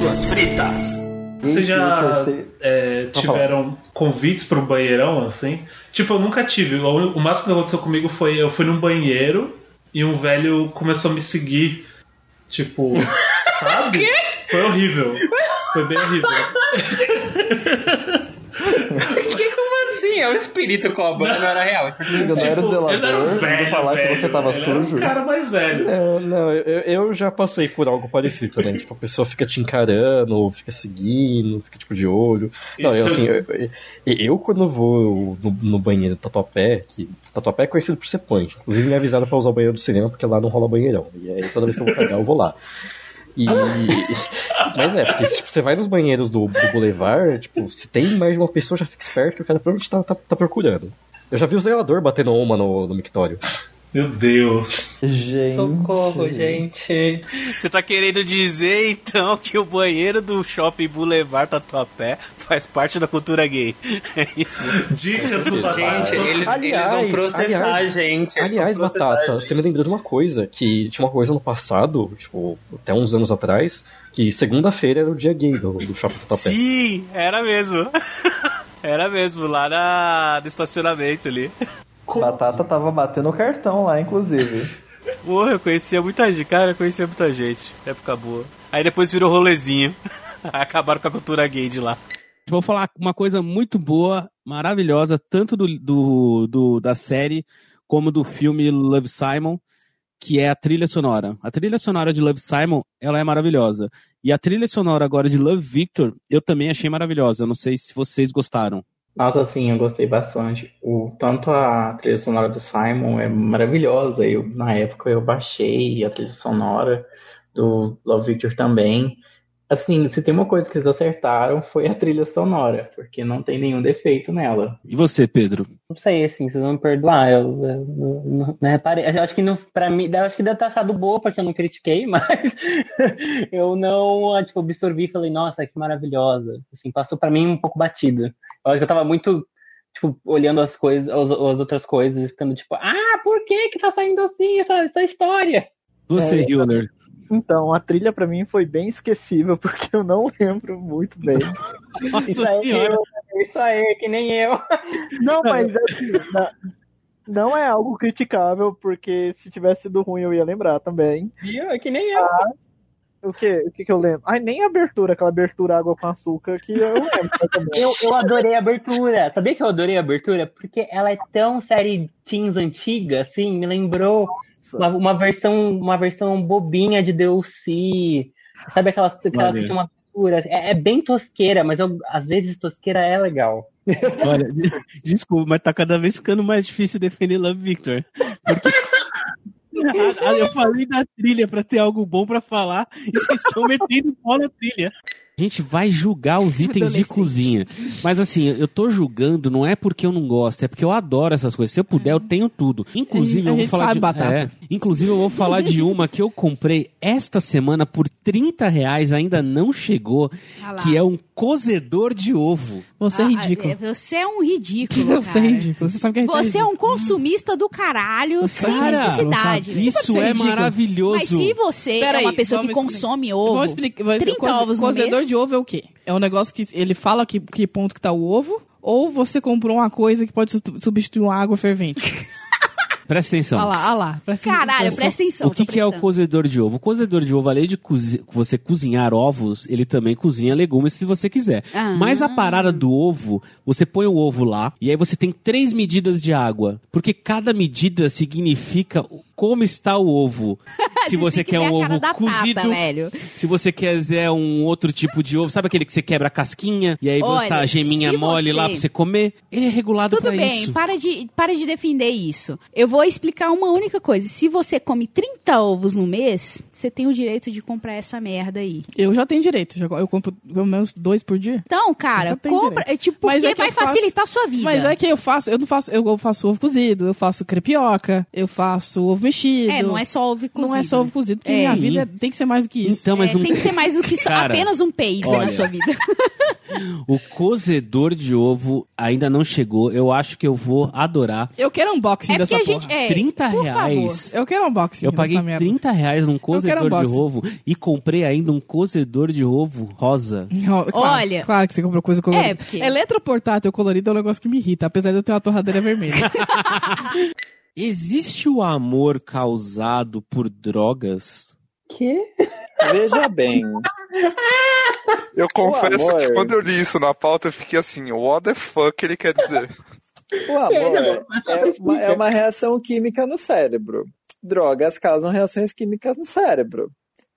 Suas fritas. Vocês já é, tiveram convites para um banheirão assim? Tipo, eu nunca tive. O o máximo que aconteceu comigo foi eu fui num banheiro e um velho começou a me seguir. Tipo, sabe? Foi horrível. Foi bem horrível. Assim? É o espírito cobrando, não era real. Não era o zelador, ele era um não velho, falar que você velho, tava ele era um sujo. cara mais velho. Não, não, eu, eu já passei por algo parecido também. Tipo, a pessoa fica te encarando, fica seguindo, fica tipo de olho. Não, eu assim, eu, eu- eu quando vou no, no banheiro do Tatuapé, que Tatuapé é conhecido por ser punk. Inclusive me avisaram pra usar o banheiro do cinema porque lá não rola banheirão. E aí toda vez que eu vou cagar, eu vou lá. E. Mas é, porque tipo, você vai nos banheiros do, do Boulevard, tipo, se tem mais de uma pessoa, já fica esperto que o cara provavelmente tá, tá, tá procurando. Eu já vi o zelador batendo uma no, no mictório. Meu Deus. Gente. Socorro, gente. Você tá querendo dizer então que o banheiro do shopping Boulevard Tatuapé faz parte da cultura gay? É isso. Dicas do Batata. Gente, eles, Aliás, eles vão processar aliás, a gente. eles Aliás, processar Batata, gente. você me lembrou de uma coisa, que tinha uma coisa no passado, tipo, até uns anos atrás, que segunda-feira era o dia gay do, do Shopping Tatuapé. Sim, era mesmo. Era mesmo, lá na, no estacionamento ali. Batata tava batendo o cartão lá, inclusive. Porra, eu conhecia muita gente, cara, eu conhecia muita gente. Época boa. Aí depois virou rolezinho. Acabaram com a cultura gay de lá. Vou falar uma coisa muito boa, maravilhosa, tanto do, do, do- da série como do filme Love Simon, que é a trilha sonora. A trilha sonora de Love Simon, ela é maravilhosa. E a trilha sonora agora de Love Victor, eu também achei maravilhosa. Eu não sei se vocês gostaram. Nossa, sim, eu gostei bastante. O, tanto a trilha sonora do Simon é maravilhosa. Eu, na época eu baixei a trilha sonora do Love Victor também. Assim, se tem uma coisa que eles acertaram foi a trilha sonora, porque não tem nenhum defeito nela. E você, Pedro? Não sei, assim, vocês vão me perdoar. Eu, eu não, não- não reparei. Eu acho que não, pra mim, eu acho que deve ter sido boa, porque eu não critiquei, mas eu não, tipo, absorvi e falei, nossa, que maravilhosa. Assim, passou pra mim um pouco batida. Eu acho que eu tava muito, tipo, olhando as coisas, as, as outras coisas, e ficando tipo, ah, por que que tá saindo assim essa, essa história? Você, É, Hiller. Então, a trilha pra mim foi bem esquecível, porque eu não lembro muito bem. Nossa Isso aí, senhora. eu, isso aí, que nem eu. Não, mas assim, na- não é algo criticável, porque se tivesse sido ruim eu ia lembrar também. Viu? É que nem eu. O que, o que que eu lembro? Ai, nem a abertura, aquela abertura água com açúcar que eu lembro também. Eu, eu adorei a abertura. Sabia que eu adorei a abertura? Porque ela é tão série teens antiga, assim, me lembrou uma, uma versão uma versão bobinha de DLC. Sabe aquelas, aquelas que tinham uma abertura? É, é bem tosqueira, mas eu, às vezes tosqueira é legal. Olha, desculpa, mas tá cada vez ficando mais difícil defender Love Victor. Porque a- a- eu falei da trilha pra ter algo bom pra falar e vocês estão metendo pau na trilha. A gente vai julgar os itens de cozinha. Mas assim, eu tô julgando não é porque eu não gosto, é porque eu adoro essas coisas. Se eu puder, eu tenho tudo. Inclusive, A eu vou gente falar sabe, de Batata. é, inclusive eu vou falar de uma que eu comprei esta semana por 30 reais, ainda não chegou, Ah que é um cozedor de ovo. Você é Ah, ridículo. é, Você é um ridículo. Você é cara. ridículo. Você sabe que a gente Você é um consumista do caralho sem Cara, necessidade. Isso é é ridículo. maravilhoso. Mas se você é Peraí, uma pessoa que consome explicar. ovo, Vamos explicar. Vamos 30 coze- ovos no mês, de ovo é o quê? É um negócio que ele fala que, que ponto que tá o ovo, ou você comprou uma coisa que pode su- substituir uma água fervente. Presta atenção. Olha lá, olha lá. Presta Caralho, presta atenção. O que, que é o cozedor de ovo? O cozedor de ovo, além de cozi- você cozinhar ovos, ele também cozinha legumes se você quiser. Ah. Mas a parada do ovo, você põe o ovo lá e aí você tem três medidas de água. Porque cada medida significa como está o ovo. Se você quer um ovo cozido, Tata, velho. Se você quiser um outro tipo de ovo, sabe aquele que você quebra a casquinha e aí você Olha, tá a geminha mole você- lá pra você comer? Ele é regulado Tudo pra bem, isso. para de, para de defender isso. Eu vou explicar uma única coisa. Se você come 30 ovos no mês, você tem o direito de comprar essa merda aí. Eu já tenho direito. já- Eu compro pelo menos dois por dia. Então, cara, compra. direito. É tipo, Mas porque é que vai eu faço- facilitar a sua vida. Mas é que eu faço, eu não faço, eu faço ovo cozido, eu faço crepioca, eu faço ovo mexido. É, não é só ovo cozido. Não é só ovo cozido, porque É. minha vida tem que ser mais do que isso. Então, mas É, um- Tem que ser mais do que só- Cara, apenas um PIB olha. na sua vida. O cozedor de ovo ainda não chegou. Eu acho que eu vou adorar. Eu quero unboxing É dessa porra. gente. É, 30 por reais. Eu quero unboxing Eu paguei dessa merda. 30 reais num cozedor de ovo e comprei ainda um cozedor de ovo rosa. Não, claro, Olha- Claro que você comprou coisa colorida. É, porque- Eletroportátil colorido é um negócio que me irrita, apesar de eu ter uma torradeira vermelha. Existe o amor causado por drogas? Que? Veja bem. Eu confesso amor. que quando eu li isso na pauta, eu fiquei assim, what the fuck ele quer dizer? O amor é uma, é uma reação química no cérebro. Drogas causam reações químicas no cérebro.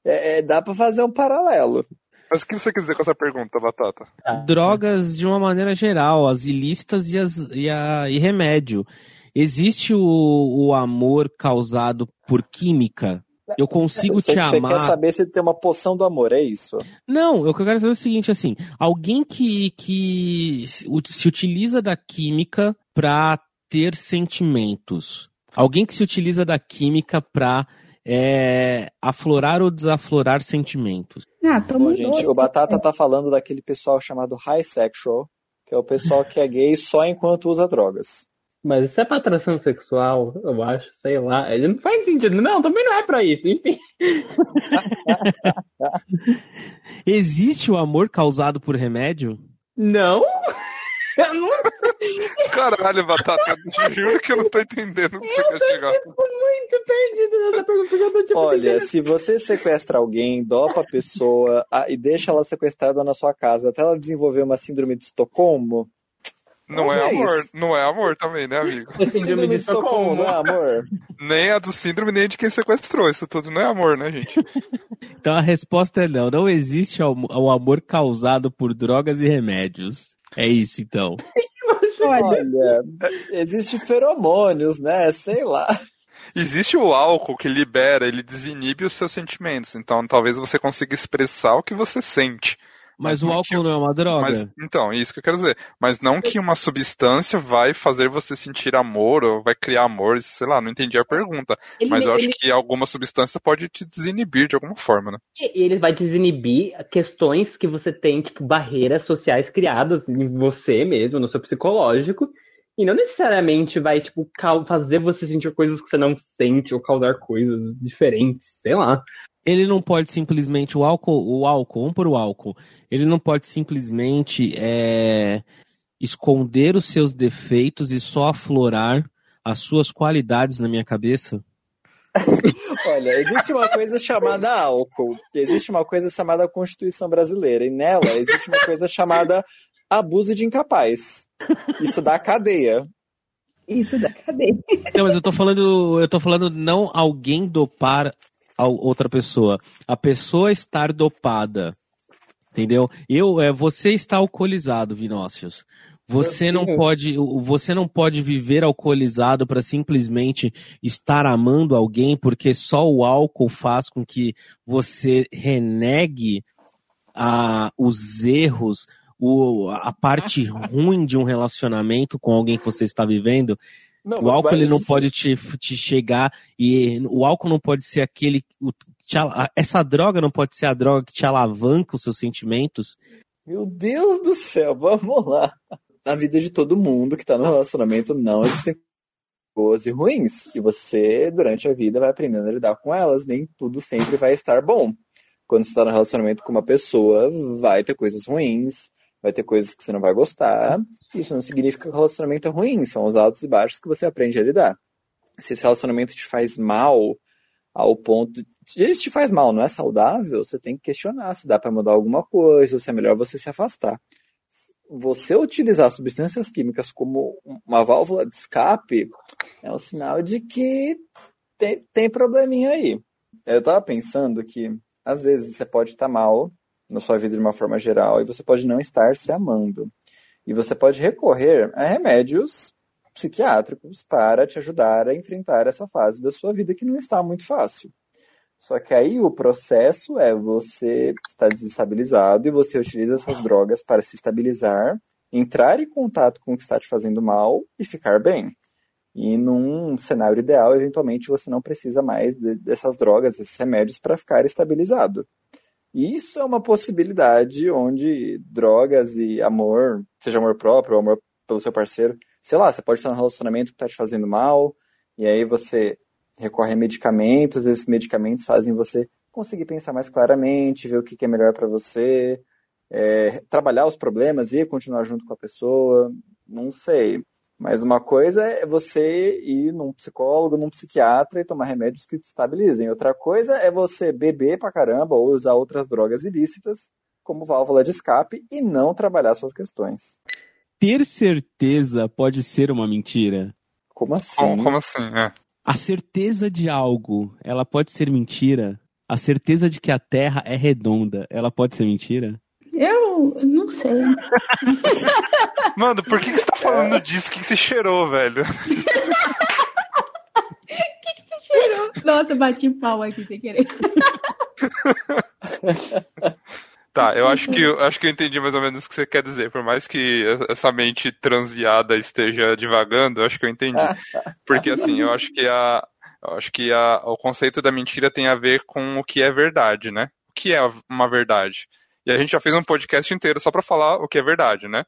É, é- dá pra fazer um paralelo. Mas o que você quer dizer com essa pergunta, Batata? Drogas de uma maneira geral, as ilícitas e, as, e, a, e remédio. Existe o, o amor causado por química? Eu consigo Você, te você amar. quer saber se tem uma poção do amor, é isso? Não, eu quero saber o seguinte, assim, alguém que, que se ut- se utiliza da química pra ter sentimentos, alguém que se utiliza da química pra é, aflorar ou desaflorar sentimentos. Ah, Bom, gente, o Batata tá falando daquele pessoal chamado high sexual, que é o pessoal que é gay só enquanto usa drogas. Mas isso é pra atração sexual, eu acho, sei lá. Ele não faz sentido. Não, também não é pra isso, enfim. Existe o amor causado por remédio? Não? Eu não Caralho, Batata, eu te juro que eu não tô entendendo o que você quer chegar. muito perdido nessa pergunta, porque eu tô tipo. Olha, se você sequestra alguém, dopa a pessoa ah, e deixa ela sequestrada na sua casa até ela desenvolver uma síndrome de Estocolmo, Não é É amor, isso. não é amor também, né, amigo? síndrome de Estocolmo não é amor? Nem a do síndrome, nem a de quem sequestrou. Isso tudo não é amor, né, gente? Então a resposta é não. Não existe o o amor causado por drogas e remédios. É isso, então. Olha, existe feromônios, né? Sei lá. Existe o álcool que libera, ele desinibe os seus sentimentos. Então talvez você consiga expressar o que você sente. Mas o não álcool não é uma droga? Mas, então, é isso que eu quero dizer. Mas não que uma substância vai fazer você sentir amor ou vai criar amor, sei lá, não entendi a pergunta. Ele- mas eu acho ele- que alguma substância pode te desinibir de alguma forma, né? E ele vai desinibir questões que você tem, tipo, barreiras sociais criadas em você mesmo, no seu psicológico. E não necessariamente vai, tipo, fazer você sentir coisas que você não sente ou causar coisas diferentes, sei lá. Ele não pode simplesmente, o álcool, o álcool, vamos por o álcool, ele não pode simplesmente é, esconder os seus defeitos e só aflorar as suas qualidades na minha cabeça? Olha, existe uma coisa chamada álcool, existe uma coisa chamada Constituição Brasileira, e nela existe uma coisa chamada abuso de incapaz. Isso dá cadeia. Isso dá cadeia. Não, mas eu tô falando, eu tô falando não alguém dopar a outra pessoa. A pessoa estar dopada. Entendeu? Eu, é, você está alcoolizado, Vinócius. Você não pode, você não pode viver alcoolizado para simplesmente estar amando alguém, porque só o álcool faz com que você renegue a, os erros, o, a parte ruim de um relacionamento com alguém que você está vivendo. Não, o álcool mas ele não pode te, te chegar e o álcool não pode ser aquele. o- te essa droga não pode ser a droga que te alavanca os seus sentimentos. Meu Deus do céu, vamos lá. Na vida de todo mundo que tá no relacionamento, não existem boas e ruins. E você, durante a vida, vai aprendendo a lidar com elas. Nem tudo sempre vai estar bom. Quando você tá no relacionamento com uma pessoa, vai ter coisas ruins, vai ter coisas que você não vai gostar. Isso não significa que o relacionamento é ruim, são os altos e baixos que você aprende a lidar. Se esse relacionamento te faz mal ao ponto. Se ele te faz mal, não é saudável, você tem que questionar se dá para mudar alguma coisa, ou se é melhor você se afastar. Você utilizar substâncias químicas como uma válvula de escape é um sinal de que tem, tem probleminha aí. Eu tava pensando que, às vezes, você pode estar mal na sua vida de uma forma geral e você pode não estar se amando. E você pode recorrer a remédios psiquiátricos para te ajudar a enfrentar essa fase da sua vida que não está muito fácil. Só que aí o processo é você está desestabilizado e você utiliza essas drogas para se estabilizar, entrar em contato com o que está te fazendo mal e ficar bem. E num cenário ideal, eventualmente você não precisa mais de, dessas drogas, desses remédios para ficar estabilizado. E isso é uma possibilidade onde drogas e amor, seja amor próprio ou amor pelo seu parceiro, sei lá, você pode estar num relacionamento que está te fazendo mal, e aí você recorre a medicamentos, esses medicamentos fazem você conseguir pensar mais claramente, ver o que é melhor para você, é, trabalhar os problemas e continuar junto com a pessoa, não sei. Mas uma coisa é você ir num psicólogo, num psiquiatra e tomar remédios que te estabilizem. Outra coisa é você beber pra caramba ou usar outras drogas ilícitas como válvula de escape e não trabalhar suas questões. Ter certeza pode ser uma mentira? Como assim? Como, como assim? É. A certeza de algo, ela pode ser mentira? A certeza de que a Terra é redonda, ela pode ser mentira? Eu não sei. Mano, por que, que você tá falando disso? O que, que você cheirou, velho? O que, que você cheirou? Nossa, eu bati pau aqui sem querer. Tá, eu acho que eu acho que eu entendi mais ou menos o que você quer dizer. Por mais que essa mente transviada esteja divagando, eu acho que eu entendi. Porque assim, eu acho que a eu acho que a, o conceito da mentira tem a ver com o que é verdade, né? O que é uma verdade? E a gente já fez um podcast inteiro só para falar o que é verdade, né?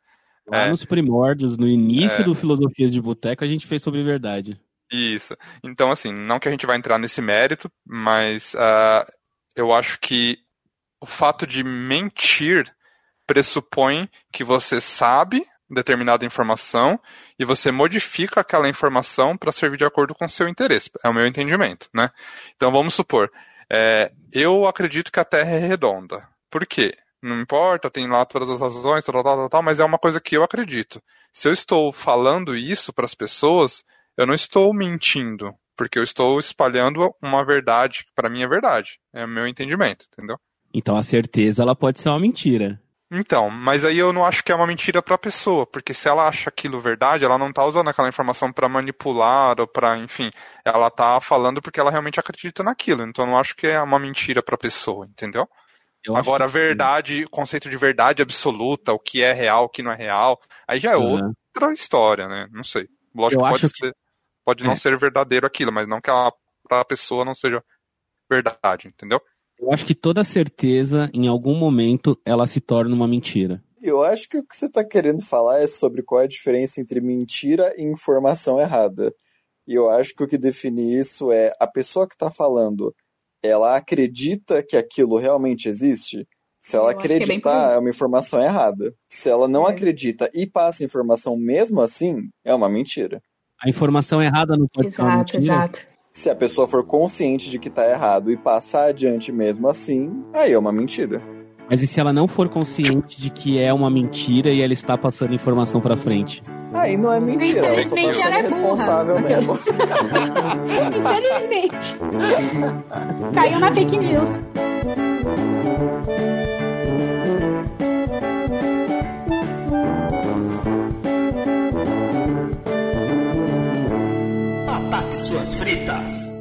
Lá É. nos primórdios, no início É. do Filosofias de Boteco, a gente fez sobre verdade. Isso. Então, assim, não que a gente vai entrar nesse mérito, mas ah, eu acho que o fato de mentir pressupõe que você sabe determinada informação e você modifica aquela informação para servir de acordo com o seu interesse. É o meu entendimento, né? Então, vamos supor, é, eu acredito que a Terra é redonda. Por quê? Não importa, tem lá todas as razões, tal, tal, tal, tal, mas é uma coisa que eu acredito. Se eu estou falando isso para as pessoas, eu não estou mentindo, porque eu estou espalhando uma verdade que para mim é verdade. É o meu entendimento, entendeu? Então a certeza ela pode ser uma mentira. Então, mas aí eu não acho que é uma mentira para a pessoa, porque se ela acha aquilo verdade, ela não tá usando aquela informação para manipular ou para, enfim, ela tá falando porque ela realmente acredita naquilo. Então eu não acho que é uma mentira para a pessoa, entendeu? Eu Agora, que- verdade, conceito de verdade absoluta, o que é real, o que não é real, aí já é Uhum. outra história, né? Não sei. Lógico Eu que pode, acho que- ser, pode não É. ser verdadeiro aquilo, mas não que a, pra pessoa não seja verdade, entendeu? Eu acho que toda certeza, em algum momento, ela se torna uma mentira. Eu acho que o que você está querendo falar é sobre qual é a diferença entre mentira e informação errada. E eu acho que o que define isso é a pessoa que está falando, ela acredita que aquilo realmente existe? Se ela Eu é acreditar, aí. é uma informação errada. Se ela não É. acredita e passa a informação mesmo assim, é uma mentira. A informação errada não pode ser uma Exato, mentira. exato. Se a pessoa for consciente de que está errado e passar adiante mesmo assim, aí é uma mentira. Mas e se ela não for consciente de que é uma mentira e ela está passando informação pra frente? Aí não é mentira, ela só Infelizmente, ela é sendo burra. responsável mesmo. Infelizmente. Caiu na fake news. Batata e suas fritas.